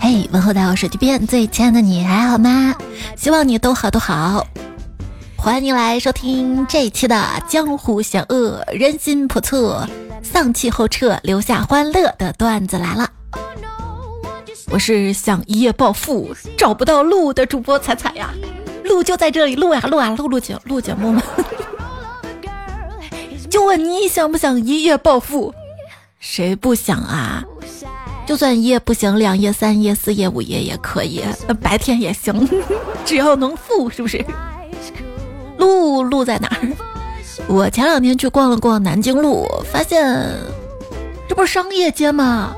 嘿，问候到手机边最亲爱的你还好吗？希望你都好都好。欢迎你来收听这一期的江湖险恶、人心叵测、丧气后撤、留下欢乐的段子来了。我是想一夜暴富找不到路的主播彩彩呀，路就在这里，录呀录啊录录节录节目吗？就问你想不想一夜暴富？谁不想啊？就算一夜不行，两夜、三夜、四夜、五夜也可以，白天也行，只要能富，是不是？路路在哪儿？我前两天去逛了逛南京路，发现这不是商业街吗？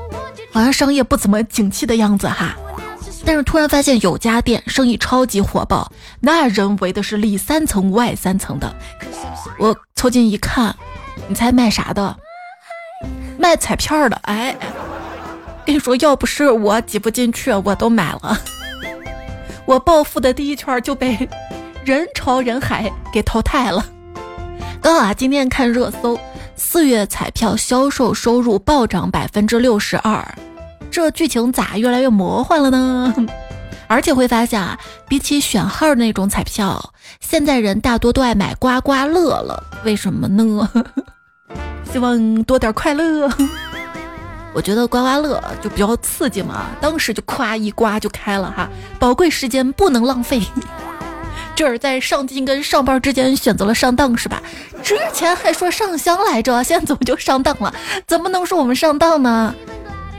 好像商业不怎么景气的样子哈。但是突然发现有家店生意超级火爆，那人围的是里三层外三层的。我凑近一看，你猜卖啥的？卖彩票的。哎。跟你说，要不是我挤不进去，我都买了。我暴富的第一圈就被人潮人海给淘汰了。刚好啊，今天看热搜，四月彩票销售收入暴涨百分之六十二，这剧情咋越来越魔幻了呢？而且会发现啊，比起选号那种彩票，现在人大多都爱买刮刮乐了。为什么呢？希望多点快乐。我觉得刮刮乐就比较刺激嘛，当时就咵一刮就开了哈，宝贵时间不能浪费。这是在上进跟上班之间选择了上当是吧？之前还说上香来着，现在怎么就上当了？怎么能说我们上当呢？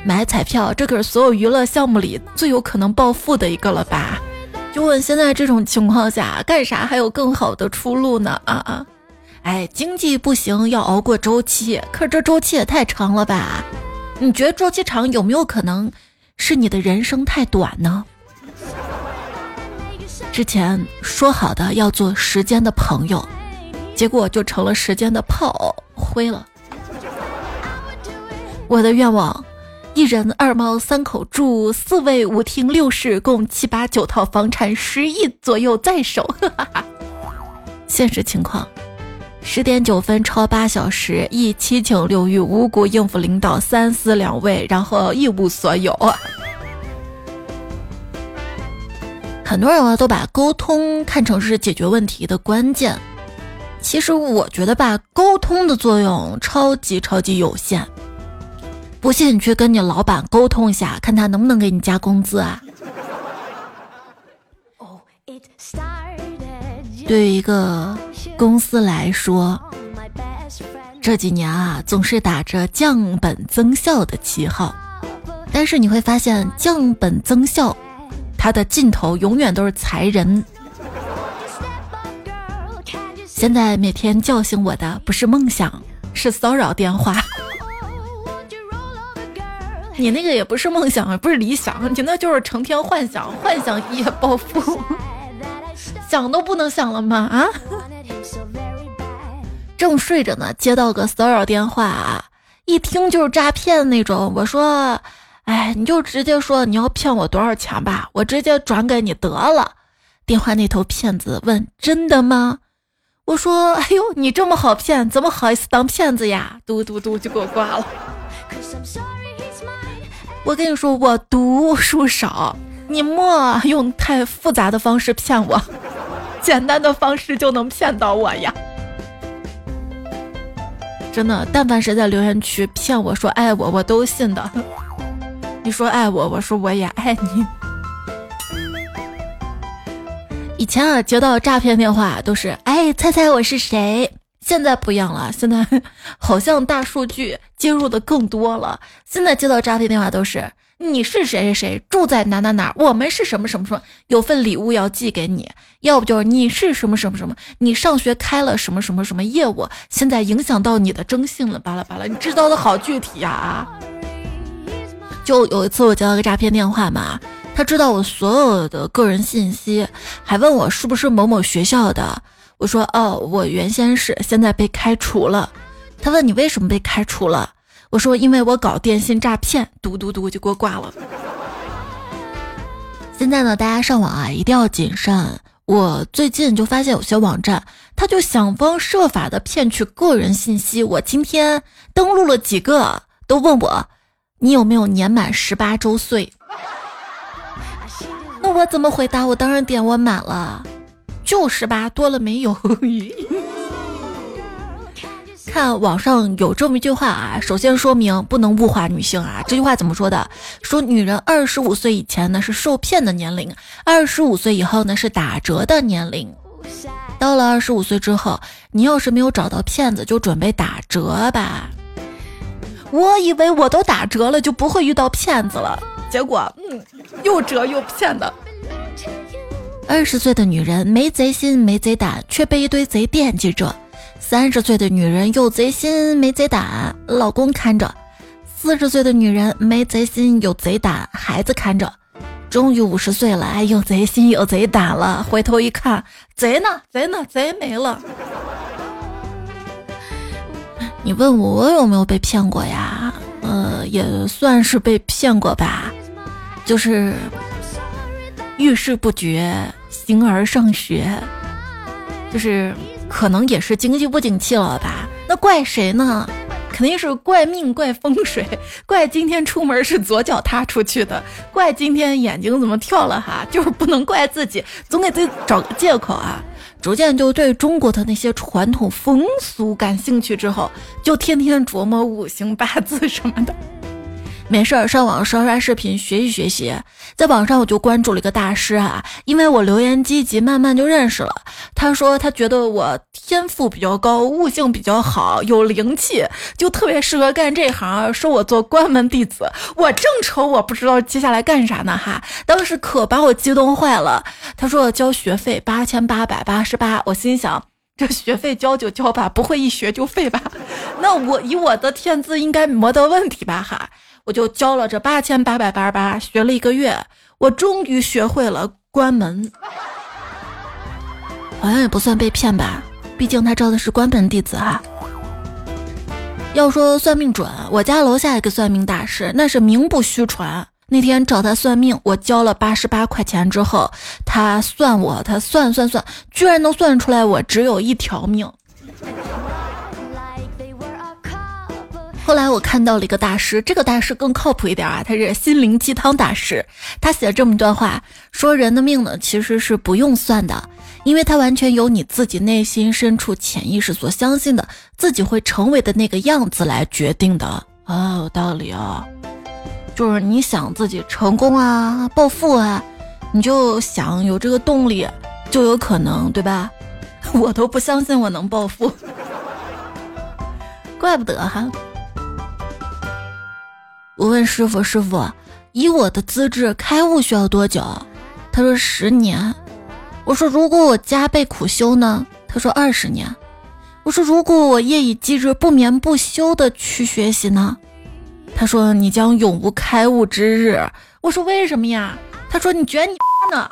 买彩票，这可是所有娱乐项目里最有可能暴富的一个了吧？就问现在这种情况下，干啥还有更好的出路呢？啊啊！哎，经济不行要熬过周期，可这周期也太长了吧？你觉得周期长有没有可能是你的人生太短呢？之前说好的要做时间的朋友，结果就成了时间的炮灰了。我的愿望：一人二猫三口住，四卫五厅六室，共七八九套房产，十亿左右在手。哈哈哈现实情况。十点九分超八小时，一七情六欲，无故应付领导，三思两位，然后一无所有。很多人啊都把沟通看成是解决问题的关键，其实我觉得吧，沟通的作用超级超级有限。不信你去跟你老板沟通一下，看他能不能给你加工资啊？对于一个。公司来说，这几年啊，总是打着降本增效的旗号，但是你会发现，降本增效，它的尽头永远都是裁人。现在每天叫醒我的不是梦想，是骚扰电话。你那个也不是梦想，不是理想，你那就是成天幻想，幻想一夜暴富，想都不能想了吗？啊？正睡着呢，接到个骚扰电话啊，一听就是诈骗那种。我说：“哎，你就直接说你要骗我多少钱吧，我直接转给你得了。”电话那头骗子问：“真的吗？”我说：“哎呦，你这么好骗，怎么好意思当骗子呀？”嘟嘟嘟就给我挂了。我跟你说，我读书少，你莫用太复杂的方式骗我，简单的方式就能骗到我呀。真的，但凡谁在留言区骗我说爱我，我都信的。你说爱我，我说我也爱 你。以前啊，接到诈骗电话都是哎，猜猜我是谁？现在不一样了，现在 好像大数据接入的更多了。现在接到诈骗电话都是。你是谁谁谁住在哪哪哪？我们是什么什么什么？有份礼物要寄给你，要不就是你是什么什么什么？你上学开了什么什么什么业务？现在影响到你的征信了，巴拉巴拉，你知道的好具体呀啊！就有一次我接到个诈骗电话嘛，他知道我所有的个人信息，还问我是不是某某学校的。我说哦，我原先是，现在被开除了。他问你为什么被开除了？我说，因为我搞电信诈骗，嘟嘟嘟就给我挂了。现在呢，大家上网啊一定要谨慎。我最近就发现有些网站，他就想方设法的骗取个人信息。我今天登录了几个，都问我，你有没有年满十八周岁？那我怎么回答？我当然点我满了，就十八，多了没有。看网上有这么一句话啊，首先说明不能物化女性啊。这句话怎么说的？说女人二十五岁以前呢是受骗的年龄，二十五岁以后呢是打折的年龄。到了二十五岁之后，你要是没有找到骗子，就准备打折吧。我以为我都打折了，就不会遇到骗子了，结果嗯，又折又骗的。二十岁的女人没贼心没贼胆，却被一堆贼惦记着。三十岁的女人有贼心没贼胆，老公看着；四十岁的女人没贼心有贼胆，孩子看着。终于五十岁了，哎，有贼心有贼胆了，回头一看，贼呢？贼呢？贼没了。你问我有没有被骗过呀？呃，也算是被骗过吧，就是遇事不决，形而上学，就是。可能也是经济不景气了吧？那怪谁呢？肯定是怪命、怪风水、怪今天出门是左脚踏出去的，怪今天眼睛怎么跳了哈？就是不能怪自己，总给自己找个借口啊！逐渐就对中国的那些传统风俗感兴趣之后，就天天琢磨五行八字什么的。没事儿，上网刷刷视频学习学习。在网上我就关注了一个大师啊，因为我留言积极，慢慢就认识了。他说他觉得我天赋比较高，悟性比较好，有灵气，就特别适合干这行，收我做关门弟子。我正愁我不知道接下来干啥呢哈，当时可把我激动坏了。他说交学费八千八百八十八，我心想这学费交就交吧，不会一学就废吧？那我以我的天资应该没得问题吧哈？我就交了这八千八百八十八，学了一个月，我终于学会了关门，好像也不算被骗吧，毕竟他招的是关门弟子哈。要说算命准，我家楼下一个算命大师，那是名不虚传。那天找他算命，我交了八十八块钱之后，他算我，他算算算，居然能算出来我只有一条命。后来我看到了一个大师，这个大师更靠谱一点啊，他是心灵鸡汤大师。他写了这么一段话，说人的命呢其实是不用算的，因为它完全由你自己内心深处潜意识所相信的自己会成为的那个样子来决定的啊，有道理啊。就是你想自己成功啊、暴富啊，你就想有这个动力，就有可能，对吧？我都不相信我能暴富，怪不得哈。我问师傅：“师傅，以我的资质开悟需要多久？”他说：“十年。”我说：“如果我加倍苦修呢？”他说：“二十年。”我说：“如果我夜以继日、不眠不休的去学习呢？”他说：“你将永无开悟之日。”我说：“为什么呀？”他说：“你卷你呢？”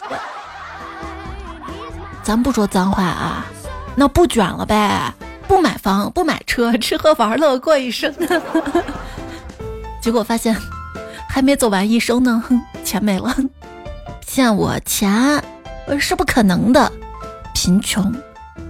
咱不说脏话啊，那不卷了呗？不买房，不买车，吃喝玩乐过一生。结果发现，还没走完一生呢，钱没了，骗我钱是不可能的，贫穷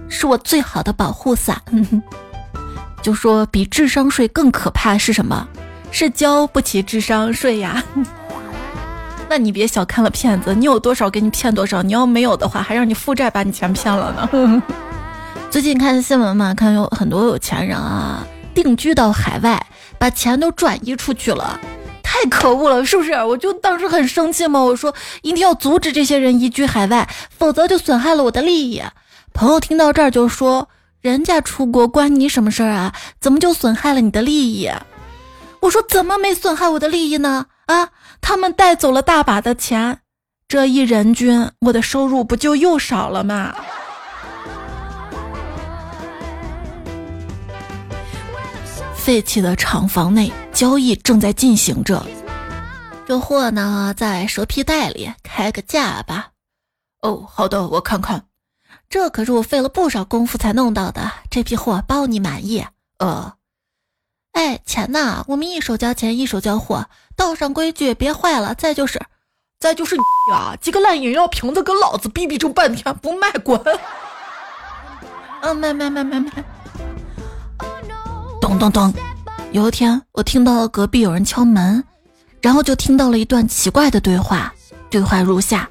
是我最好的保护伞。就说比智商税更可怕是什么？是交不起智商税呀。那你别小看了骗子，你有多少给你骗多少，你要没有的话，还让你负债把你钱骗了呢。最近看新闻嘛，看有很多有钱人啊，定居到海外。把钱都转移出去了，太可恶了，是不是？我就当时很生气嘛，我说一定要阻止这些人移居海外，否则就损害了我的利益。朋友听到这儿就说：“人家出国关你什么事儿啊？怎么就损害了你的利益？”我说：“怎么没损害我的利益呢？啊，他们带走了大把的钱，这一人均，我的收入不就又少了吗？”废弃的厂房内，交易正在进行着。这货呢，在蛇皮袋里，开个价吧。哦，好的，我看看。这可是我费了不少功夫才弄到的，这批货包你满意。呃，哎，钱呢？我们一手交钱，一手交货，道上规矩，别坏了。再就是，再就是你啊，几个烂饮料瓶子跟老子逼逼这半天不卖，滚！嗯，卖卖卖卖卖。咚咚咚！有一天，我听到隔壁有人敲门，然后就听到了一段奇怪的对话，对话如下：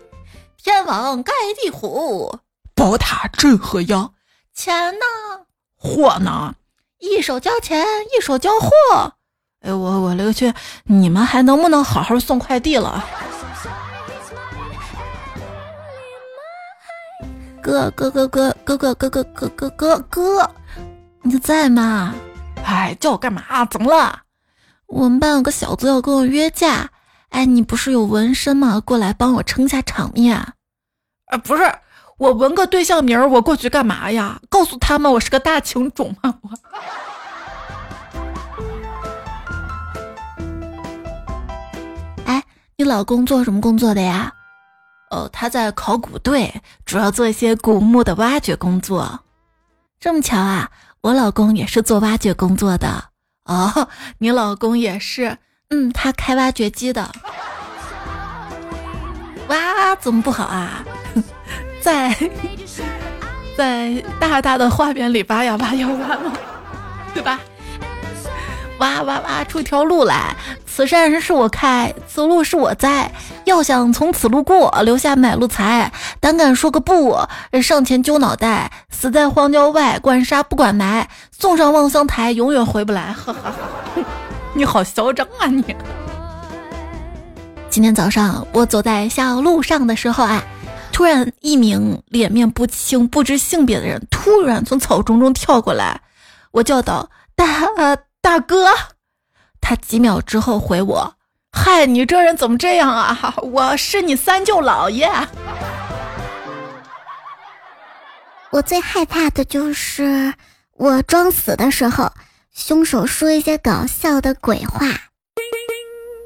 天王盖地虎，宝塔镇河妖，钱呢？货呢？一手交钱，一手交货。哎，我我勒个去！你们还能不能好好送快递了？哥哥哥哥哥哥哥哥哥哥哥哥，你在吗？哎，叫我干嘛？怎么了？我们班有个小子要跟我约架。哎，你不是有纹身吗？过来帮我撑下场面。啊，不是，我纹个对象名，我过去干嘛呀？告诉他们我是个大情种吗？我。哎，你老公做什么工作的呀？哦，他在考古队，主要做一些古墓的挖掘工作。这么巧啊，我老公也是做挖掘工作的。哦，你老公也是？嗯，他开挖掘机的。挖怎么不好啊？在在大大的画面里挖呀挖呀挖嘛，对吧？挖挖挖出一条路来，此山是我开，此路是我栽。要想从此路过，留下买路财，胆敢说个不，上前揪脑袋，死在荒郊外，管杀不管埋，送上望乡台，永远回不来。哈哈，你好嚣张啊你！今天早上我走在小路上的时候啊，突然一名脸面不清、不知性别的人突然从草丛中跳过来，我叫道：“大。”大哥，他几秒之后回我：“嗨，你这人怎么这样啊？我是你三舅姥爷。”我最害怕的就是我装死的时候，凶手说一些搞笑的鬼话。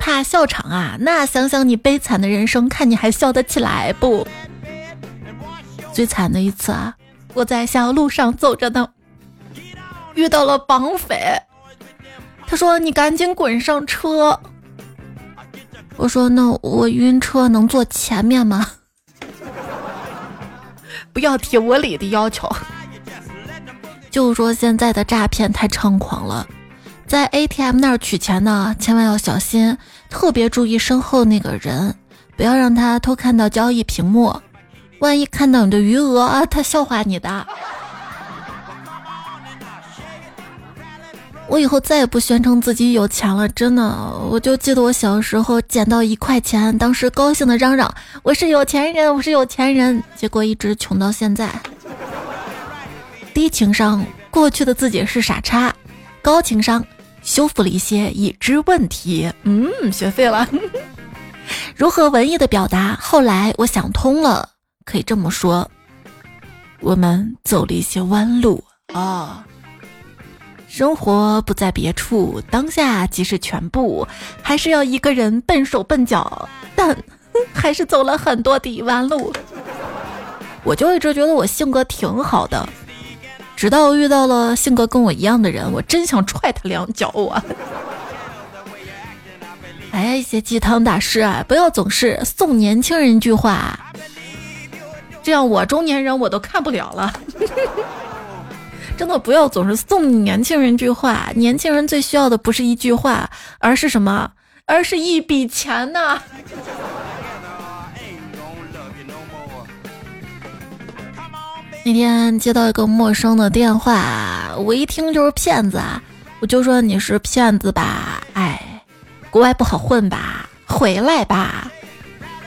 怕笑场啊？那想想你悲惨的人生，看你还笑得起来不？最惨的一次啊，我在小路上走着呢，遇到了绑匪。他说：“你赶紧滚上车。”我说：“那我晕车能坐前面吗？”不要提无理的要求。就说现在的诈骗太猖狂了，在 ATM 那儿取钱呢，千万要小心，特别注意身后那个人，不要让他偷看到交易屏幕，万一看到你的余额，他笑话你的。我以后再也不宣称自己有钱了，真的。我就记得我小时候捡到一块钱，当时高兴的嚷嚷：“我是有钱人，我是有钱人。”结果一直穷到现在。低情商，过去的自己是傻叉；高情商，修复了一些已知问题。嗯，学废了。如何文艺的表达？后来我想通了，可以这么说：我们走了一些弯路啊。生活不在别处，当下即是全部，还是要一个人笨手笨脚，但 还是走了很多的弯路。我就一直觉得我性格挺好的，直到遇到了性格跟我一样的人，我真想踹他两脚啊！哎，一些鸡汤大师啊，不要总是送年轻人一句话，这样我中年人我都看不了了。真的不要总是送年轻人一句话，年轻人最需要的不是一句话，而是什么？而是一笔钱呐！那天接到一个陌生的电话，我一听就是骗子啊，我就说你是骗子吧？哎，国外不好混吧？回来吧！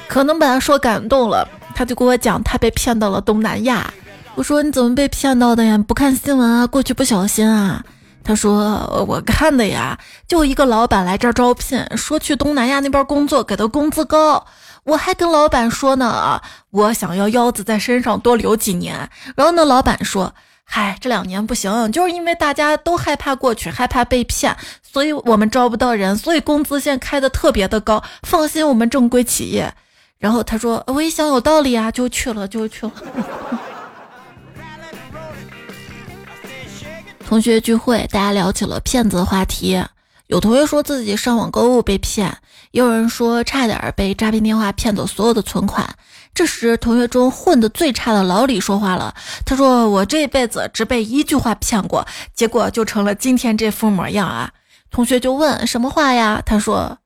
可能把他说感动了，他就跟我讲他被骗到了东南亚。我说你怎么被骗到的呀？不看新闻啊？过去不小心啊？他说我看的呀，就一个老板来这儿招聘，说去东南亚那边工作，给的工资高。我还跟老板说呢，我想要腰子在身上多留几年。然后那老板说，嗨，这两年不行，就是因为大家都害怕过去，害怕被骗，所以我们招不到人，所以工资现在开的特别的高。放心，我们正规企业。然后他说，我一想有道理啊，就去了，就去了。同学聚会，大家聊起了骗子的话题。有同学说自己上网购物被骗，也有人说差点被诈骗电话骗走所有的存款。这时，同学中混得最差的老李说话了，他说：“我这辈子只被一句话骗过，结果就成了今天这副模样啊。”同学就问：“什么话呀？”他说：“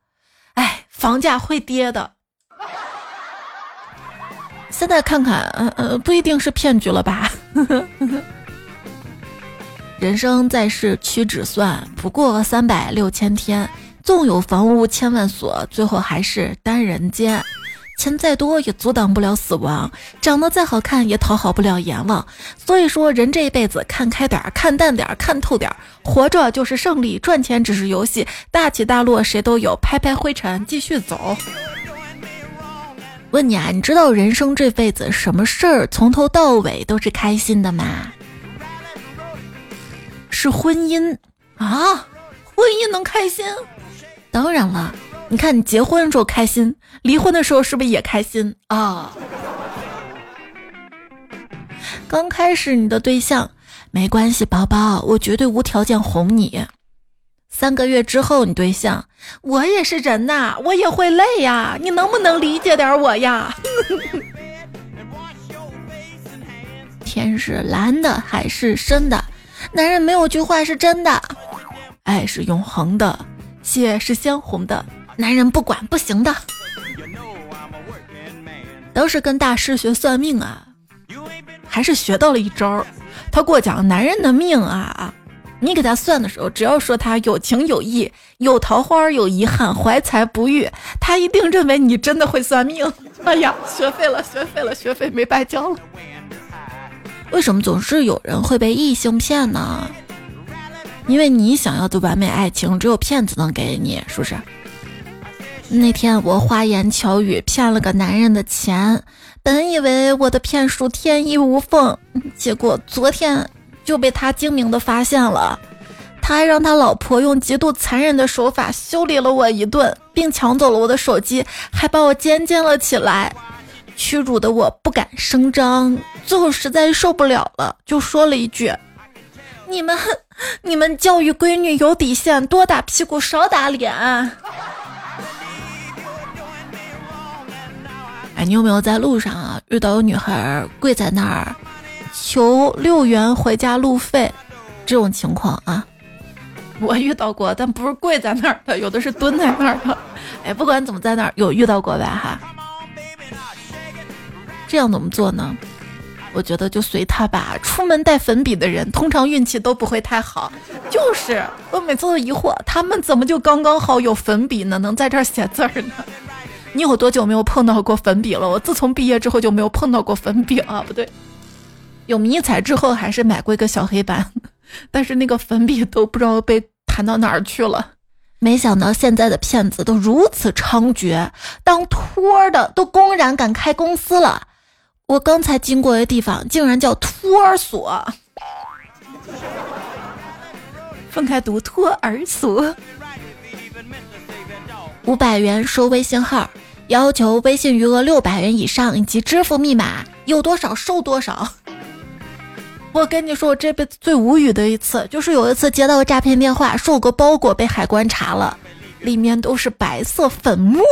哎，房价会跌的。现在看看，呃呃，不一定是骗局了吧？人生在世屈指算，不过三百六千天。纵有房屋千万所，最后还是单人间。钱再多也阻挡不了死亡，长得再好看也讨好不了阎王。所以说，人这一辈子看开点，看淡点，看透点，活着就是胜利，赚钱只是游戏，大起大落谁都有，拍拍灰尘继续走。问你啊，你知道人生这辈子什么事儿从头到尾都是开心的吗？是婚姻啊，婚姻能开心？当然了，你看你结婚的时候开心，离婚的时候是不是也开心啊？刚开始你的对象没关系，宝宝，我绝对无条件哄你。三个月之后，你对象我也是人呐，我也会累呀，你能不能理解点我呀？天是蓝的，海是深的，男人没有句话是真的，爱是永恒的。血是鲜红的，男人不管不行的。当时跟大师学算命啊，还是学到了一招。他给我讲，男人的命啊，你给他算的时候，只要说他有情有义、有桃花、有遗憾、怀才不遇，他一定认为你真的会算命。哎呀，学废了，学废了，学费没白交了。为什么总是有人会被异性骗呢？因为你想要的完美爱情，只有骗子能给你，是不是？那天我花言巧语骗了个男人的钱，本以为我的骗术天衣无缝，结果昨天就被他精明的发现了。他还让他老婆用极度残忍的手法修理了我一顿，并抢走了我的手机，还把我监禁了起来。屈辱的我不敢声张，最后实在受不了了，就说了一句。你们，你们教育闺女有底线，多打屁股少打脸。哎，你有没有在路上啊遇到有女孩跪在那儿求六元回家路费这种情况啊？我遇到过，但不是跪在那儿的，有的是蹲在那儿的。哎，不管怎么在那儿有遇到过吧哈。这样怎么做呢？我觉得就随他吧。出门带粉笔的人，通常运气都不会太好。就是我每次都疑惑，他们怎么就刚刚好有粉笔呢？能在这写字儿呢？你有多久没有碰到过粉笔了？我自从毕业之后就没有碰到过粉笔啊！不对，有迷彩之后还是买过一个小黑板，但是那个粉笔都不知道被弹到哪儿去了。没想到现在的骗子都如此猖獗，当托的都公然敢开公司了。我刚才经过的地方，竟然叫托儿所。分开读托儿所。五百元收微信号，要求微信余额六百元以上以及支付密码，有多少收多少。我跟你说，我这辈子最无语的一次，就是有一次接到个诈骗电话，说我个包裹被海关查了，里面都是白色粉末。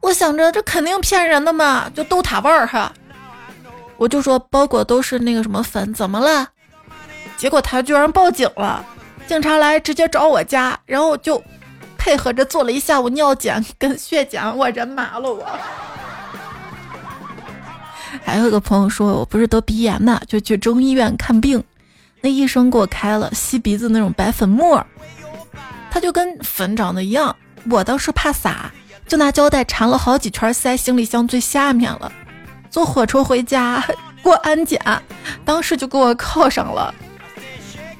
我想着这肯定骗人的嘛，就豆塔味儿哈，我就说包裹都是那个什么粉，怎么了？结果他居然报警了，警察来直接找我家，然后就配合着做了一下午尿检跟血检，我人麻了我。还有个朋友说，我不是得鼻炎嘛，就去中医院看病，那医生给我开了吸鼻子那种白粉末，它就跟粉长得一样，我倒是怕洒。就拿胶带缠了好几圈，塞行李箱最下面了。坐火车回家 过安检，当时就给我铐上了。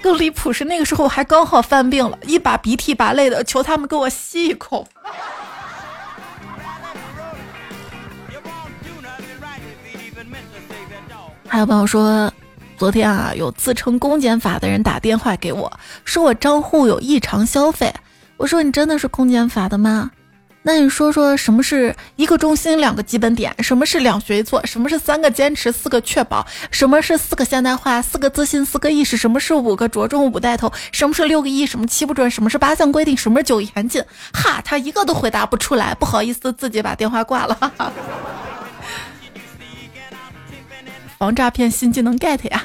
更离谱是那个时候我还刚好犯病了，一把鼻涕一把泪的，求他们给我吸一口。还有朋友说，昨天啊，有自称公检法的人打电话给我，说我账户有异常消费。我说你真的是公检法的吗？那你说说什么是一个中心两个基本点？什么是两学一做？什么是三个坚持四个确保？什么是四个现代化四个自信四个意识？什么是五个着重五带头？什么是六个一？什么七不准？什么是八项规定？什么是九严禁？哈，他一个都回答不出来，不好意思，自己把电话挂了。防诈骗新技能 get 呀！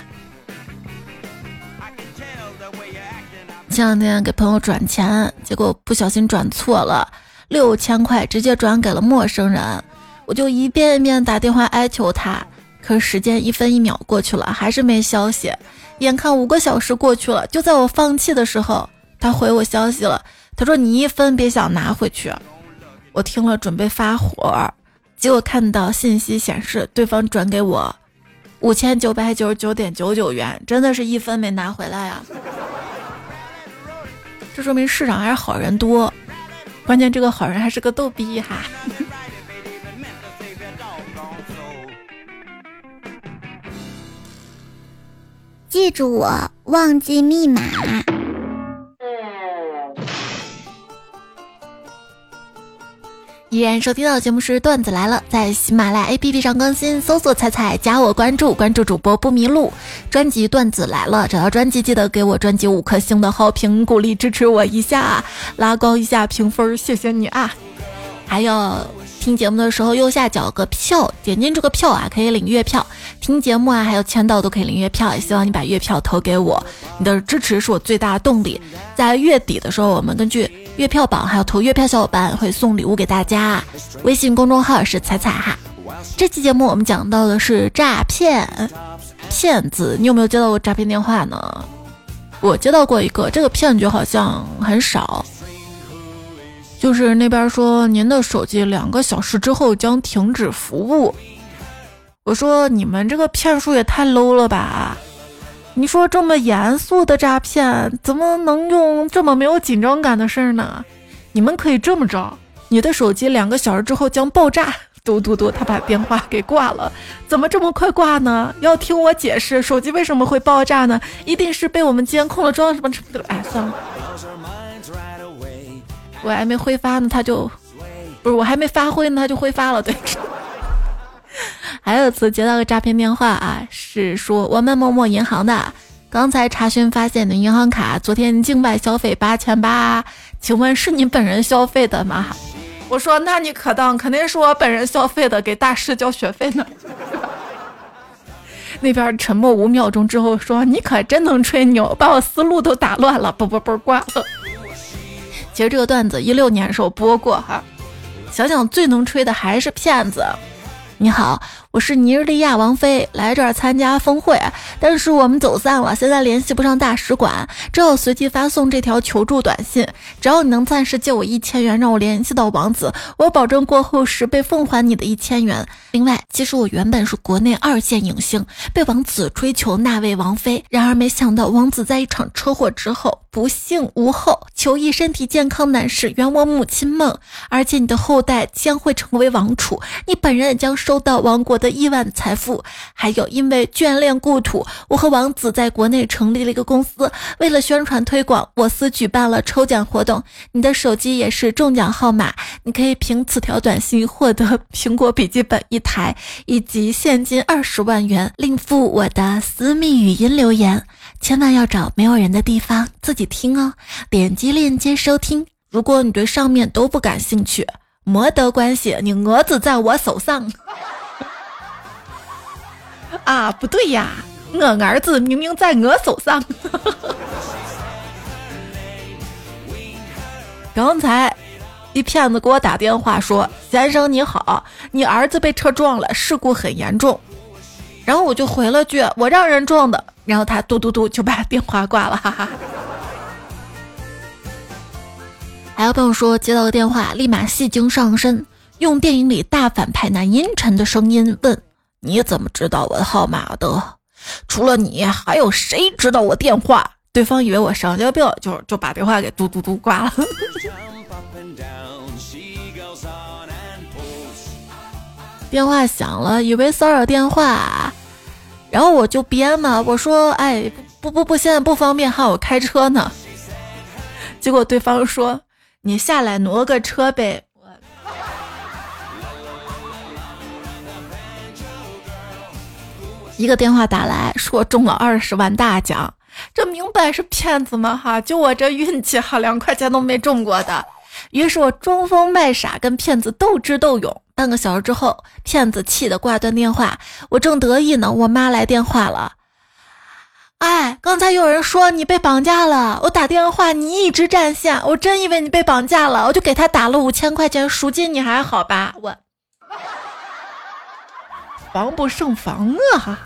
前两天给朋友转钱，结果不小心转错了。六千块直接转给了陌生人，我就一遍一遍打电话哀求他，可时间一分一秒过去了，还是没消息。眼看五个小时过去了，就在我放弃的时候，他回我消息了。他说：“你一分别想拿回去。”我听了准备发火，结果看到信息显示对方转给我五千九百九十九点九九元，真的是一分没拿回来啊！这说明市场还是好人多，关键这个好人还是个逗逼哈。记住我，忘记密码。依然收听到的节目是段子来了，在喜马拉雅 APP 上更新，搜索“彩彩”加我关注，关注主播不迷路。专辑段子来了，找到专辑记得给我专辑五颗星的好评，鼓励支持我一下，拉高一下评分，谢谢你啊！还有。听节目的时候，右下角有个票，点进这个票啊，可以领月票。听节目啊，还有签到都可以领月票。也希望你把月票投给我，你的支持是我最大的动力。在月底的时候，我们根据月票榜还有投月票小伙伴会送礼物给大家。微信公众号是彩彩哈。这期节目我们讲到的是诈骗骗子，你有没有接到过诈骗电话呢？我接到过一个，这个骗局好像很少。就是那边说您的手机两个小时之后将停止服务，我说你们这个骗术也太 low 了吧！你说这么严肃的诈骗，怎么能用这么没有紧张感的事儿呢？你们可以这么着，你的手机两个小时之后将爆炸。嘟嘟嘟，他把电话给挂了。怎么这么快挂呢？要听我解释，手机为什么会爆炸呢？一定是被我们监控了，装什么。哎，算了。我还没挥发呢，他就不是我还没发挥呢，他就挥发了。对，还有次接到个诈骗电话啊，是说我们某某银行的，刚才查询发现你的银行卡昨天境外消费八千八，请问是你本人消费的吗？我说那你可当，肯定是我本人消费的，给大师交学费呢。那边沉默五秒钟之后说你可真能吹牛，把我思路都打乱了，啵啵啵挂了。其实这个段子一六年的时候播过哈，想想最能吹的还是骗子。你好。我是尼日利亚王妃来这儿参加峰会，但是我们走散了，现在联系不上大使馆，只好随机发送这条求助短信。只要你能暂时借我一千元，让我联系到王子，我保证过后十倍奉还你的一千元。另外，其实我原本是国内二线影星，被王子追求那位王妃，然而没想到王子在一场车祸之后不幸无后，求一身体健康男士圆我母亲梦，而且你的后代将会成为王储，你本人也将收到王国的。的亿万财富，还有因为眷恋故土，我和王子在国内成立了一个公司。为了宣传推广，我司举办了抽奖活动，你的手机也是中奖号码。你可以凭此条短信获得苹果笔记本一台以及现金二十万元，另附我的私密语音留言。千万要找没有人的地方自己听哦，点击链接收听。如果你对上面都不感兴趣，没得关系，你蛾子在我手上。啊，不对呀，我儿子明明在我手上。刚才一骗子给我打电话说：“先生你好，你儿子被车撞了，事故很严重。”然后我就回了句：“我让人撞的。”然后他嘟嘟嘟就把电话挂了，哈哈。还有朋友说接到个电话，立马戏精上身，用电影里大反派那阴沉的声音问。你怎么知道我的号码的？除了你，还有谁知道我电话？对方以为我神经病，就就把电话给嘟嘟嘟挂了。电话响了，以为骚扰电话，然后我就编嘛，我说：“哎，不不不，现在不方便，还有开车呢。”结果对方说：“你下来挪个车呗。”一个电话打来说中了二十万大奖，这明摆是骗子嘛哈！就我这运气哈，两块钱都没中过的。于是我装疯卖傻，跟骗子斗智斗勇。半个小时之后，骗子气得挂断电话。我正得意呢，我妈来电话了。哎，刚才有人说你被绑架了，我打电话你一直占线，我真以为你被绑架了，我就给他打了五千块钱赎金，你还好吧？我防不胜防啊！哈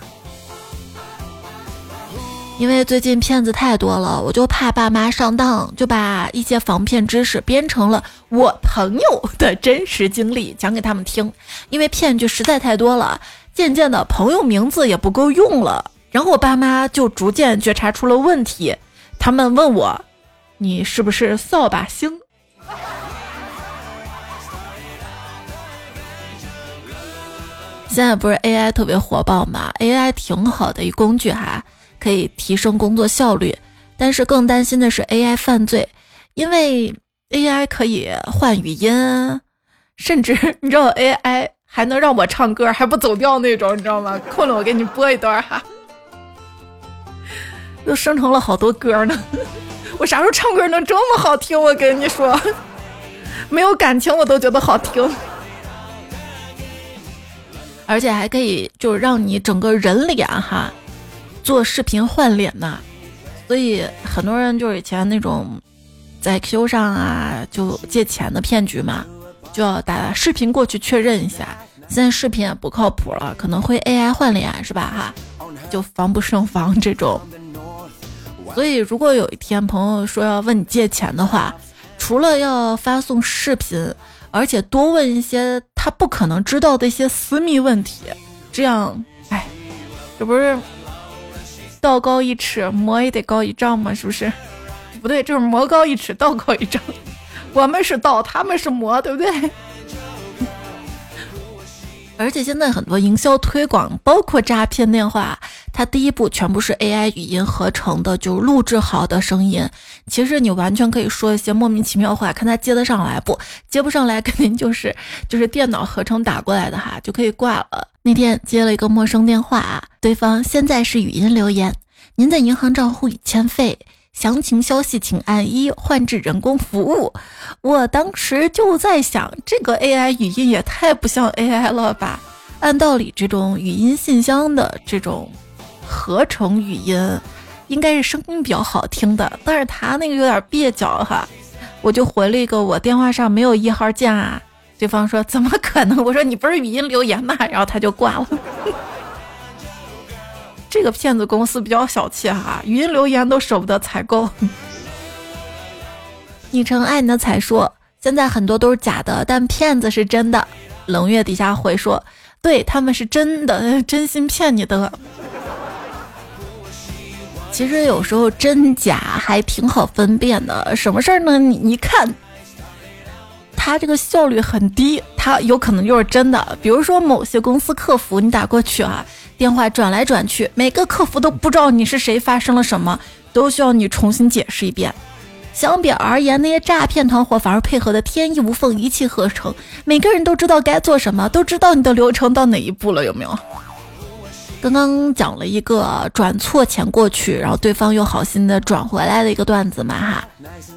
因为最近骗子太多了，我就怕爸妈上当，就把一些防骗知识编成了我朋友的真实经历讲给他们听。因为骗局实在太多了，渐渐的朋友名字也不够用了，然后我爸妈就逐渐觉察出了问题，他们问我：“你是不是扫把星？”现在不是 AI 特别火爆嘛？AI 挺好的一工具哈。可以提升工作效率，但是更担心的是 AI 犯罪，因为 AI 可以换语音，甚至 你知道 AI 还能让我唱歌还不走调那种，你知道吗？困了我给你播一段哈，又生成了好多歌呢。我啥时候唱歌能这么好听？我跟你说，没有感情我都觉得好听，而且还可以就是让你整个人脸哈。做视频换脸呐，所以很多人就是以前那种在 Q 上啊就借钱的骗局嘛，就要打视频过去确认一下。现在视频也不靠谱了，可能会 AI 换脸是吧？哈，就防不胜防这种。所以如果有一天朋友说要问你借钱的话，除了要发送视频，而且多问一些他不可能知道的一些私密问题，这样，哎，这不是。道高一尺，魔也得高一丈吗，是不是？不对，这是魔高一尺，道高一丈。我们是道，他们是魔，对不对？而且现在很多营销推广，包括诈骗电话，它第一步全部是 AI 语音合成的，就是录制好的声音。其实你完全可以说一些莫名其妙话，看他接得上来不？接不上来，肯定就是就是电脑合成打过来的哈，就可以挂了。那天接了一个陌生电话啊，对方现在是语音留言：“您的银行账户已欠费。”详情消息请按一换至人工服务。我当时就在想，这个 AI 语音也太不像 AI 了吧？按道理，这种语音信箱的这种合成语音，应该是声音比较好听的，但是他那个有点蹩脚哈。我就回了一个，我电话上没有一号键啊。对方说怎么可能？我说你不是语音留言吗？然后他就挂了。这个骗子公司比较小气哈，语音留言都舍不得采购。昵称爱你的彩说，现在很多都是假的，但骗子是真的。冷月底下回说，对他们是真的，真心骗你的。其实有时候真假还挺好分辨的。什么事儿呢？你你看，他这个效率很低，他有可能就是真的。比如说某些公司客服，你打过去啊。电话转来转去，每个客服都不知道你是谁，发生了什么，都需要你重新解释一遍。相比而言，那些诈骗团伙反而配合的天衣无缝，一气呵成，每个人都知道该做什么，都知道你的流程到哪一步了，有没有？刚刚讲了一个转错钱过去，然后对方又好心的转回来的一个段子嘛哈，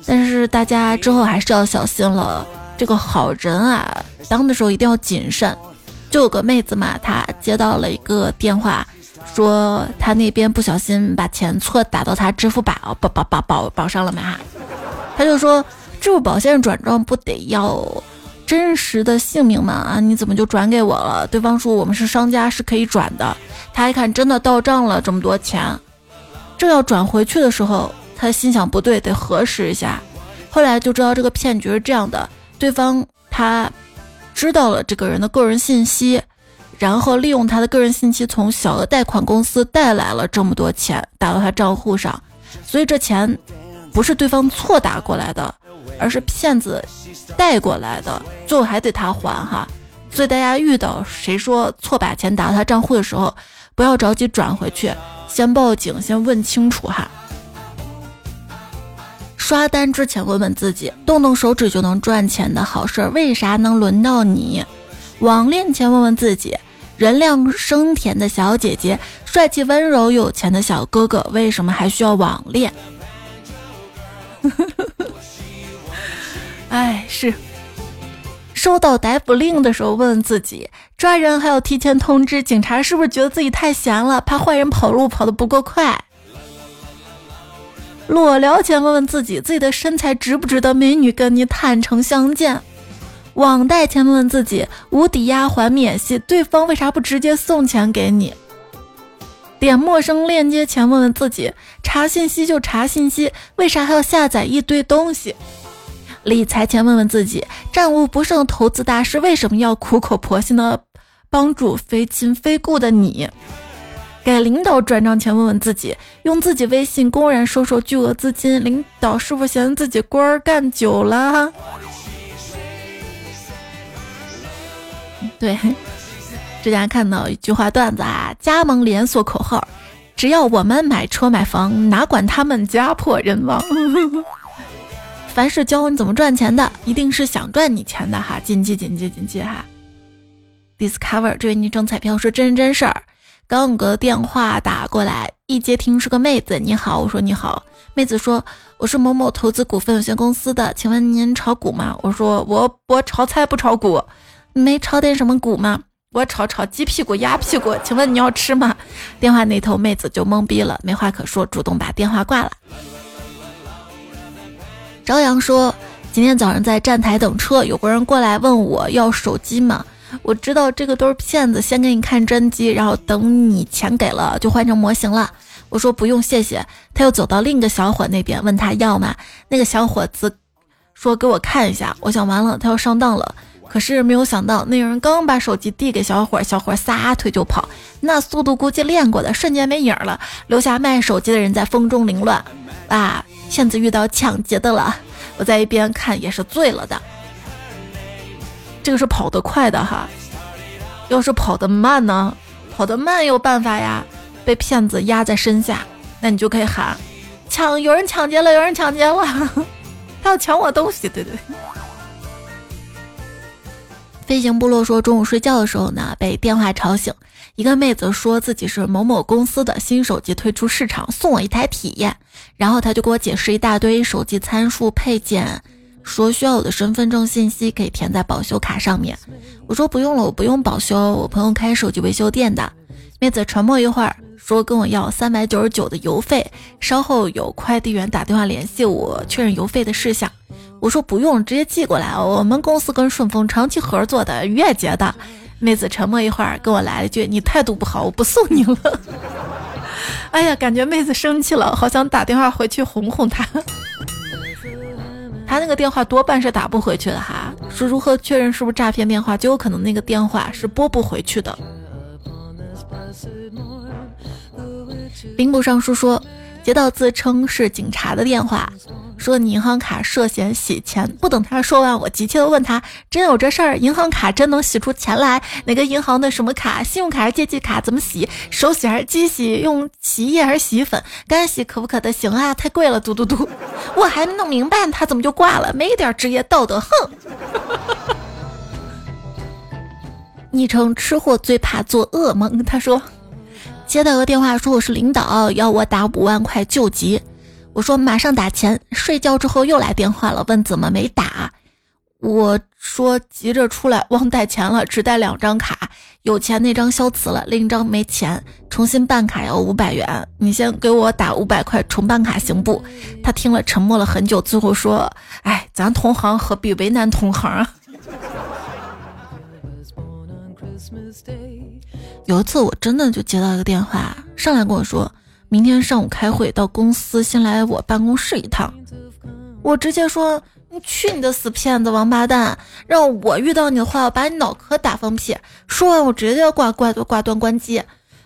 但是大家之后还是要小心了，这个好人啊，当的时候一定要谨慎。就有个妹子嘛，她接到了一个电话，说她那边不小心把钱错打到她支付宝，保保保保保上了嘛哈，她就说支付宝现在转账不得要真实的姓名吗？啊，你怎么就转给我了？对方说我们是商家，是可以转的。他一看真的到账了这么多钱，正要转回去的时候，他心想不对，得核实一下。后来就知道这个骗局是这样的，对方他。知道了这个人的个人信息，然后利用他的个人信息从小额贷款公司贷来了这么多钱打到他账户上，所以这钱不是对方错打过来的，而是骗子带过来的，最后还得他还哈。所以大家遇到谁说错把钱打到他账户的时候，不要着急转回去，先报警，先问清楚哈。刷单之前问问自己，动动手指就能赚钱的好事儿，为啥能轮到你？网恋前问问自己，人靓声甜的小姐姐，帅气温柔有钱的小哥哥，为什么还需要网恋？哎，是。收到逮捕令的时候问问自己，抓人还要提前通知警察，是不是觉得自己太闲了，怕坏人跑路跑得不够快？裸聊前问问自己，自己的身材值不值得美女跟你坦诚相见；网贷前问问自己，无抵押还免息，对方为啥不直接送钱给你？点陌生链接前问问自己，查信息就查信息，为啥还要下载一堆东西？理财前问问自己，战无不胜投资大师为什么要苦口婆心的帮助非亲非故的你？给领导转账前问问自己，用自己微信公然收受巨额资金，领导是否嫌自己官儿干久了？对，之前看到一句话段子啊，加盟连锁口号，只要我们买车买房，哪管他们家破人亡。凡是教你怎么赚钱的，一定是想赚你钱的哈！谨记谨记谨记哈！Discover 这位昵称彩票说真人真事儿，刚有个电话打过来，一接听是个妹子，你好，我说你好，妹子说我是某某投资股份有限公司的，请问您炒股吗？我说我我炒菜不炒股，没炒点什么股吗？我炒炒鸡屁股鸭屁股，请问你要吃吗？电话那头妹子就懵逼了，没话可说，主动把电话挂了。朝阳说：“今天早上在站台等车，有个人过来问我要手机吗。我知道这个都是骗子，先给你看真机，然后等你钱给了就换成模型了。我说不用，谢谢。他又走到另一个小伙那边问他要嘛。那个小伙子说给我看一下。我想完了，他要上当了。可是没有想到，那个人刚把手机递给小伙，小伙撒腿就跑，那速度估计练过的，瞬间没影了，留下卖手机的人在风中凌乱。啊！”骗子遇到抢劫的了，我在一边看也是醉了的。这个是跑得快的哈，要是跑得慢呢？跑得慢有办法呀，被骗子压在身下，那你就可以喊：抢！有人抢劫了！有人抢劫了！他要抢我东西！对对。飞行部落说，中午睡觉的时候呢，被电话吵醒。一个妹子说自己是某某公司的新手机推出市场，送我一台体验。然后他就给我解释一大堆手机参数配件，说需要我的身份证信息可以填在保修卡上面。我说不用了，我不用保修，我朋友开手机维修店的。妹子沉默一会儿，说跟我要三百九十九的邮费，稍后有快递员打电话联系我确认邮费的事项。我说不用，直接寄过来。我们公司跟顺丰长期合作的，月结的。妹子沉默一会儿，跟我来了一句：“你态度不好，我不送你了。”哎呀，感觉妹子生气了，好想打电话回去哄哄她。他那个电话多半是打不回去的哈。是如何确认是不是诈骗电话，就有可能那个电话是拨不回去的。兵部尚书说。接到自称是警察的电话，说你银行卡涉嫌洗钱。不等他说完，我急切的问他：“真有这事儿？银行卡真能洗出钱来？哪个银行的什么卡？信用卡还是借记卡？怎么洗？手洗还是机洗？用洗衣液还是洗衣粉？干洗可不可得行啊？太贵了！嘟嘟嘟！我还没弄明白，他怎么就挂了？没一点职业道德，哼！昵称吃货最怕做噩梦，他说。接到个电话，说我是领导，要我打五万块救急。我说马上打钱。睡觉之后又来电话了，问怎么没打。我说急着出来忘带钱了，只带两张卡，有钱那张消磁了，另一张没钱，重新办卡要五百元。你先给我打五百块重办卡行不？他听了沉默了很久，最后说：“哎，咱同行何必为难同行啊？” 有一次，我真的就接到一个电话，上来跟我说，明天上午开会，到公司先来我办公室一趟。我直接说，你去你的死骗子王八蛋！让我遇到你的话，我把你脑壳打放屁！说完，我直接挂挂挂断关机。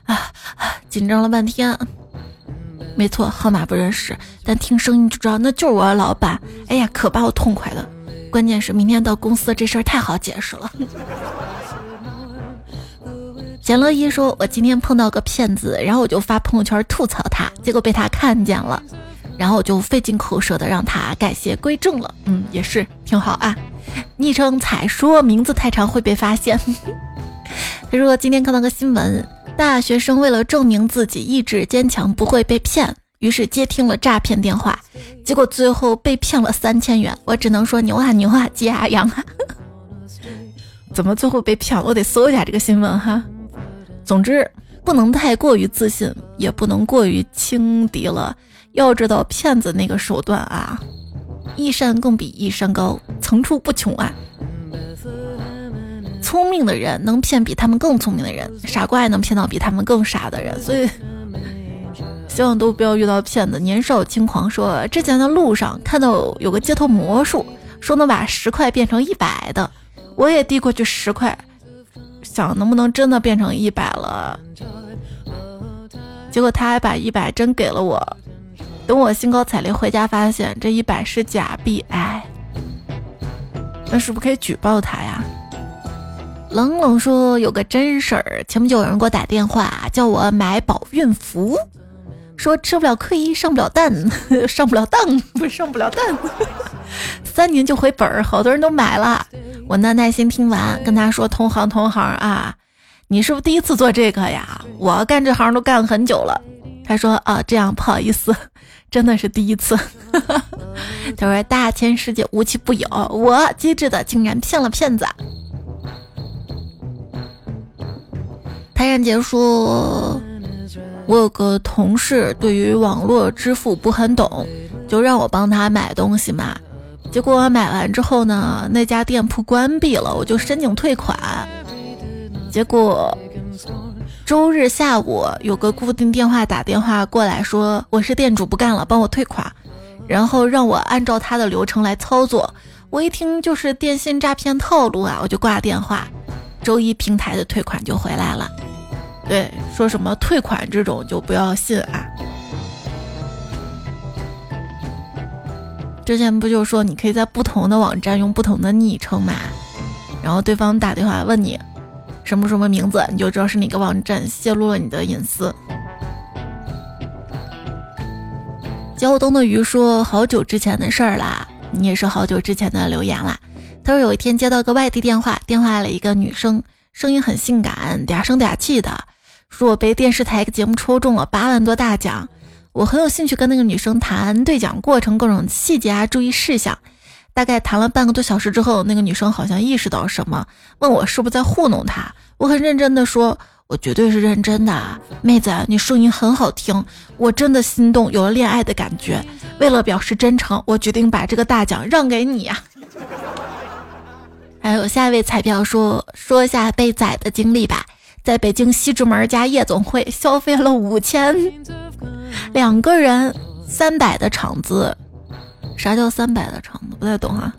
啊啊，紧张了半天。没错，号码不认识，但听声音就知道那就是我的老板。哎呀，可把我痛快的！关键是明天到公司这事儿太好解释了。简乐一说：“我今天碰到个骗子，然后我就发朋友圈吐槽他，结果被他看见了，然后我就费尽口舌的让他改邪归正了。嗯，也是挺好啊。昵称彩说名字太长会被发现。他说今天看到个新闻，大学生为了证明自己意志坚强不会被骗，于是接听了诈骗电话，结果最后被骗了三千元。我只能说牛啊牛啊鸡啊羊啊！怎么最后被骗？我得搜一下这个新闻哈。”总之，不能太过于自信，也不能过于轻敌了。要知道骗子那个手段啊，一山更比一山高，层出不穷啊。聪明的人能骗比他们更聪明的人，傻瓜也能骗到比他们更傻的人，所以希望都不要遇到骗子。年少轻狂说，之前的路上看到有个街头魔术，说能把十块变成一百的，我也递过去十块，想能不能真的变成一百了。结果他还把一百真给了我，等我兴高采烈回家，发现这一百是假币，哎，那是不是可以举报他呀？冷冷说有个真事儿，前不久有人给我打电话叫我买保孕服，说吃不了亏，上不了当，上不了当，不是上不了当，三年就回本儿，好多人都买了。我呢耐心听完，跟他说同行同行啊，你是不是第一次做这个呀？我干这行都干了很久了。他说啊，这样不好意思，真的是第一次。他说大千世界无奇不有，我机智的竟然骗了骗子。泰然杰说：“我有个同事对于网络支付不很懂，就让我帮他买东西嘛。结果买完之后呢，那家店铺关闭了，我就申请退款。结果周日下午有个固定电话打电话过来说我是店主不干了，帮我退款，然后让我按照他的流程来操作。我一听就是电信诈骗套路啊，我就挂电话。周一平台的退款就回来了。”对，说什么退款这种就不要信啊！之前不就说你可以在不同的网站用不同的昵称嘛？然后对方打电话问你什么什么名字，你就知道是哪个网站泄露了你的隐私。胶东的鱼说好久之前的事儿啦，你也是好久之前的留言啦。他说有一天接到个外地电话，电话里一个女生，声音很性感，嗲声嗲气的。说我被电视台节目抽中了八万多大奖，我很有兴趣跟那个女生谈兑奖过程各种细节啊注意事项。大概谈了半个多小时之后，那个女生好像意识到什么，问我是不是在糊弄她。我很认真的说，我绝对是认真的，妹子，你声音很好听，我真的心动，有了恋爱的感觉。为了表示真诚，我决定把这个大奖让给你呀。还有下一位彩票说说一下被宰的经历吧。在北京西直门家夜总会消费了五千，两个人三百的场子，啥叫三百的场子？不太懂啊。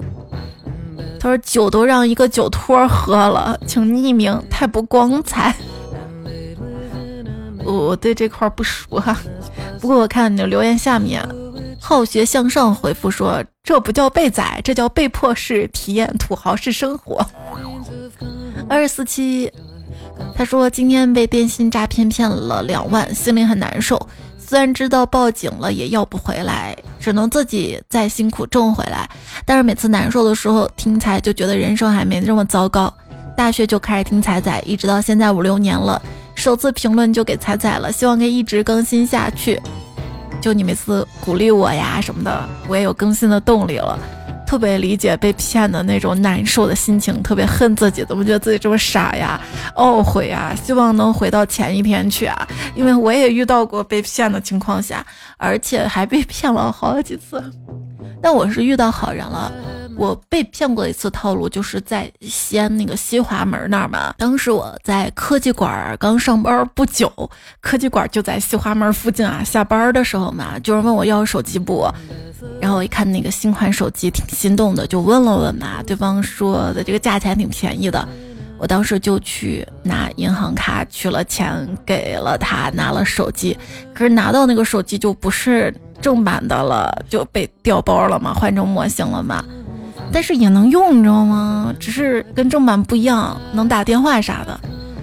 他说酒都让一个酒托喝了，请匿名，太不光彩。我我对这块不熟哈，不过我看你的留言下面，好学向上回复说，这不叫被宰，这叫被迫式体验土豪式生活。二四七。他说今天被电信诈骗骗了两万，心里很难受。虽然知道报警了也要不回来，只能自己再辛苦挣回来。但是每次难受的时候听彩就觉得人生还没这么糟糕。大学就开始听彩彩，一直到现在五六年了。首次评论就给彩彩了，希望可以一直更新下去。就你每次鼓励我呀什么的，我也有更新的动力了。特别理解被骗的那种难受的心情，特别恨自己怎么觉得自己这么傻呀，懊悔呀，希望能回到前一天去啊！因为我也遇到过被骗的情况下，而且还被骗了好几次。但我是遇到好人了。我被骗过一次套路，就是在西安那个西华门那儿嘛。当时我在科技馆刚上班不久，科技馆就在西华门附近啊。下班的时候嘛，就是问我要手机不？然后我一看那个新款手机，挺心动的，就问了问嘛。对方说的这个价钱挺便宜的，我当时就去拿银行卡取了钱，给了他拿了手机。可是拿到那个手机就不是正版的了，就被调包了嘛，换成模型了嘛。但是也能用，你知道吗？只是跟正版不一样，能打电话啥的。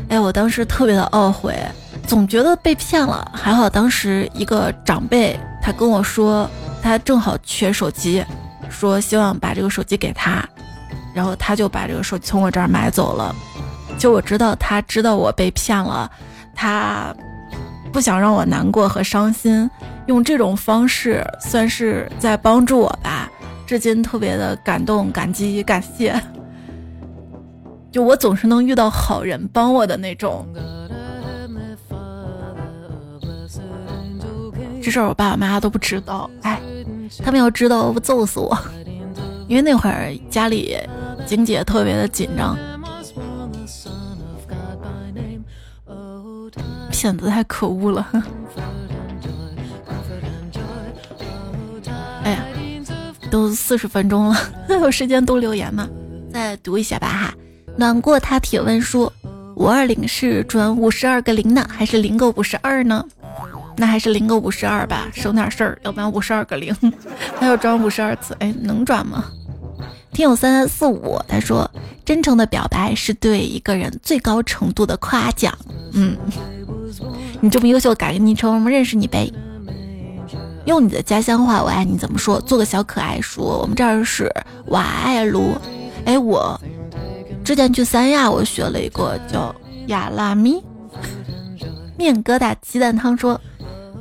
哎，我当时特别的懊悔，总觉得被骗了。还好当时一个长辈他跟我说，他正好缺手机，说希望把这个手机给他，然后他就把这个手机从我这儿买走了。就我知道他知道我被骗了，他不想让我难过和伤心，用这种方式算是在帮助我吧。至今特别的感动、感激、感谢。就我总是能遇到好人帮我的那种。这事儿我爸爸妈妈都不知道。哎，他们要知道不揍死我，因为那会儿家里经济也特别的紧张。骗子太可恶了！哎呀，都四十分钟了，有时间读留言吗？再读一下吧哈。暖过他铁问说：“五二零是转五十二个零呢，还是零个五十二呢？那还是零个五十二吧，省点事儿，要不然五十二个零还要转五十二次，哎，能转吗？”听友三三四五他说：“真诚的表白是对一个人最高程度的夸奖。”嗯，你这么优秀，改个昵称，我们认识你呗。用你的家乡话“我爱你”怎么说？做个小可爱说：“我们这儿是瓦爱卢。”哎，我。之前去三亚，我学了一个叫亚拉咪面疙瘩鸡蛋汤。说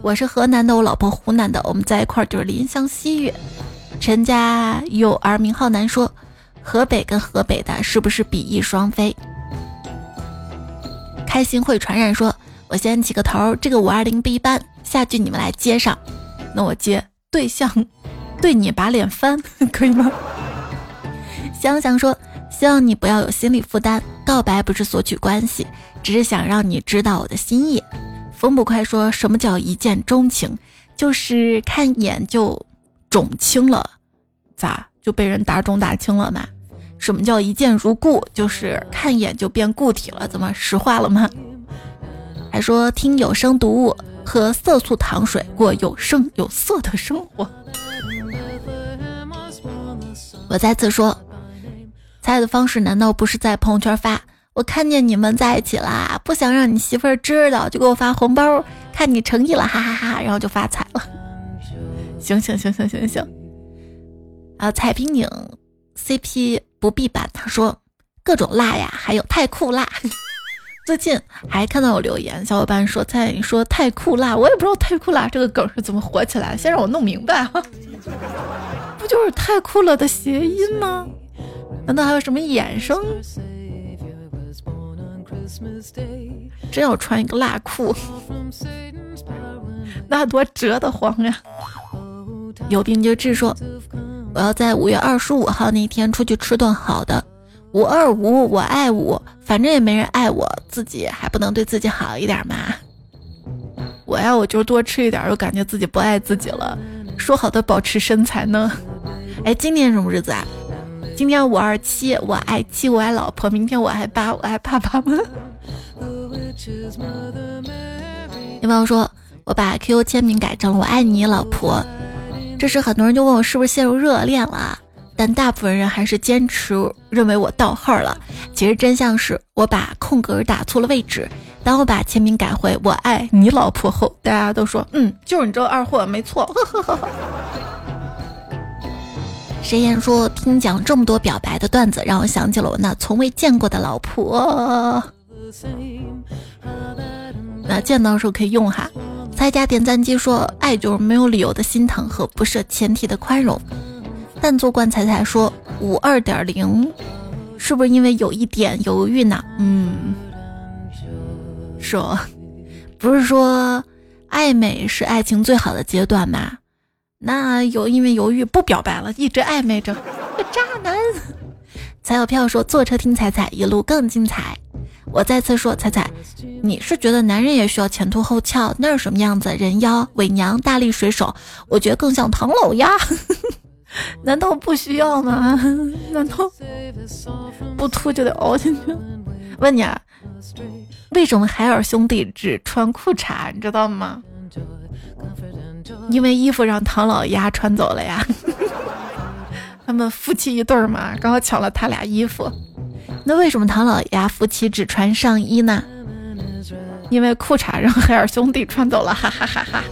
我是河南的，我老婆湖南的，我们在一块儿就是怜香惜玉。陈家有儿名浩南说，河北跟河北的是不是比翼双飞？开心会传染说，我先起个头，这个五二零不一般，下句你们来接上。那我接对象对你把脸翻，可以吗？香香说。希望你不要有心理负担，告白不是索取关系，只是想让你知道我的心意。风不快说什么叫一见钟情，就是看一眼就肿青了，咋就被人打肿打青了嘛？什么叫一见如故，就是看一眼就变固体了，怎么石化了吗？还说听有声读物，喝色素糖水，过有声有色的生活。我再次说。猜的方式难道不是在朋友圈发？我看见你们在一起啦，不想让你媳妇儿知道，就给我发红包，看你诚意了，哈哈哈，然后就发财了。行行行行行行。啊，彩平顶 CP 不必版，他说各种辣呀，还有太酷辣。最近还看到有留言，小伙伴说在说太酷辣，我也不知道太酷辣这个梗是怎么火起来，先让我弄明白哈。不就是太酷了的谐音吗？难道还有什么衍生？真要穿一个辣裤，那多折得慌呀！有病就治说，我要在五月二十五号那天出去吃顿好的。五二五，我爱五，反正也没人爱我，自己还不能对自己好一点吗？我呀，我就多吃一点，又感觉自己不爱自己了。说好的保持身材呢？哎，今天什么日子啊？今天五二七，我爱妻，我爱老婆。明天我爱爸，我爱爸爸们。有朋友说，我把 QQ 签名改成“我爱你，老婆”。这时很多人就问我是不是陷入热恋了，但大部分人还是坚持认为我盗号了。其实真相是我把空格打错了位置。当我把签名改回“我爱你，老婆”后，大家都说：“嗯，就是你这二货，没错。”呵呵呵。谁言说听讲这么多表白的段子，让我想起了我那从未见过的老婆。那见到的时候可以用哈。猜家点赞机说，爱就是没有理由的心疼和不设前提的宽容。但做棺材才说五二点零，是不是因为有一点犹豫呢？嗯，说，不是说暧昧是爱情最好的阶段吗？那有因为犹豫不表白了，一直暧昧着，渣男。彩有票说坐车听彩彩，一路更精彩。我再次说彩彩，你是觉得男人也需要前凸后翘？那是什么样子？人妖、伪娘、大力水手？我觉得更像唐老鸭。难道不需要吗？难道不凸就得凹进去？问你啊，为什么海尔兄弟只穿裤衩？你知道吗？因为衣服让唐老鸭穿走了呀，他们夫妻一对儿嘛，刚好抢了他俩衣服。那为什么唐老鸭夫妻只穿上衣呢？因为裤衩让海尔兄弟穿走了，哈哈哈哈。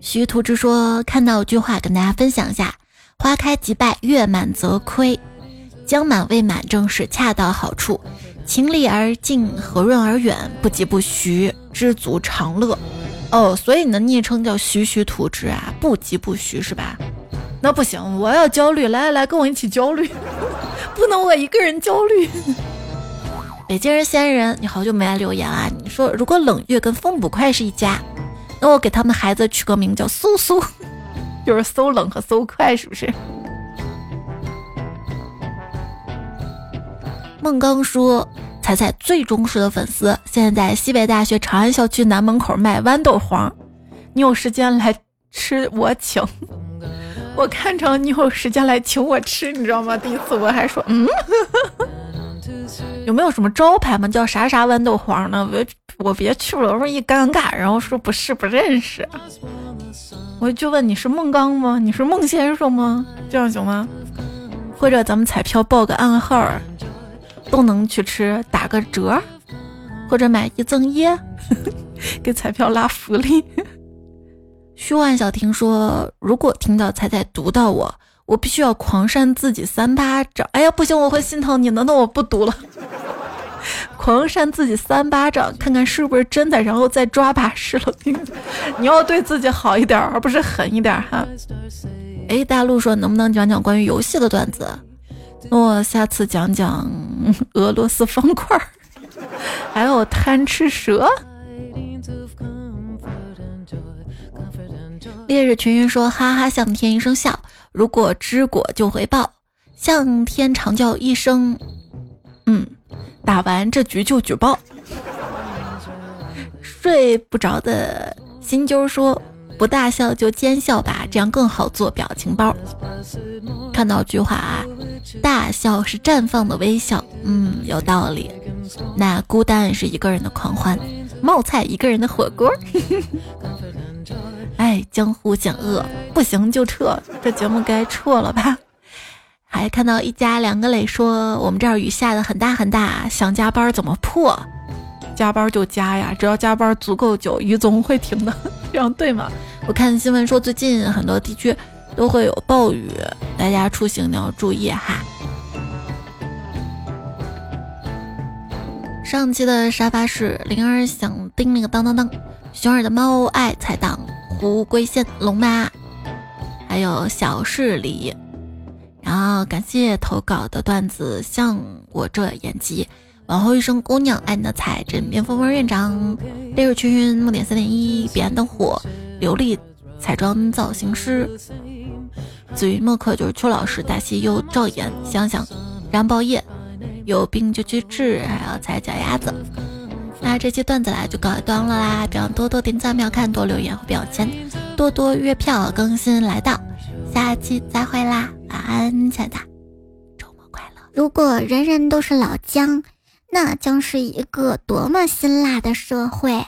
徐图之说，看到一句话跟大家分享一下：花开即败，月满则亏，将满未满正是恰到好处。情理而近，和润而远，不疾不徐，知足常乐。哦，所以你的昵称叫徐徐图之啊，不疾不徐是吧？那不行，我要焦虑，来来来，跟我一起焦虑，不能我一个人焦虑。北京人仙人，你好久没来留言啊？你说如果冷月跟风捕快是一家，那我给他们孩子取个名叫苏苏，就是搜冷和搜快，是不是？孟刚说：“彩彩最忠实的粉丝，现在在西北大学长安校区南门口卖豌豆黄，你有时间来吃我请。我看成你有时间来请我吃，你知道吗？第一次我还说嗯，有没有什么招牌吗？叫啥啥豌豆黄呢？我我别去了，我说一尴尬，然后说不是不认识，我就问你是孟刚吗？你是孟先生吗？这样行吗？或者咱们彩票报个暗号。”都能去吃，打个折，或者买一赠一，给彩票拉福利。虚幻小婷说：“如果听到彩彩读到我，我必须要狂扇自己三巴掌。”哎呀，不行，我会心疼你的，那我不读了。狂扇自己三巴掌，看看是不是真的，然后再抓把式了。你要对自己好一点，而不是狠一点哈。哎，大陆说能不能讲讲关于游戏的段子？那我下次讲讲俄罗斯方块，还有贪吃蛇。烈日群云说：“哈哈，向天一声笑，如果知果就回报，向天长叫一声，嗯，打完这局就举报。”睡不着的心揪说。不大笑就奸笑吧，这样更好做表情包。看到句话啊，大笑是绽放的微笑，嗯，有道理。那孤单是一个人的狂欢，冒菜一个人的火锅。哎，江湖险恶，不行就撤，这节目该撤了吧？还看到一家两个磊说，我们这儿雨下的很大很大，想加班怎么破？加班就加呀，只要加班足够久，雨总会停的，这样对吗？我看新闻说，最近很多地区都会有暴雨，大家出行你要注意哈。上期的沙发是铃儿响叮铃当当当，熊儿的猫爱踩档，胡龟仙龙妈，还有小势力，然后感谢投稿的段子，像我这演技。往后余生，姑娘爱你的彩，枕边风风院长，烈日群云，梦点三点一，彼岸灯火，琉璃彩妆造型师，紫云墨客就是邱老师，大西又赵岩，想想燃爆夜，有病就去治，还要踩脚丫子。那这期段子来就告一段落啦，别忘多多点赞、秒看、多留言和表签，多多月票更新来到，下期再会啦，晚安，亲爱的，周末快乐。如果人人都是老姜。那将是一个多么辛辣的社会！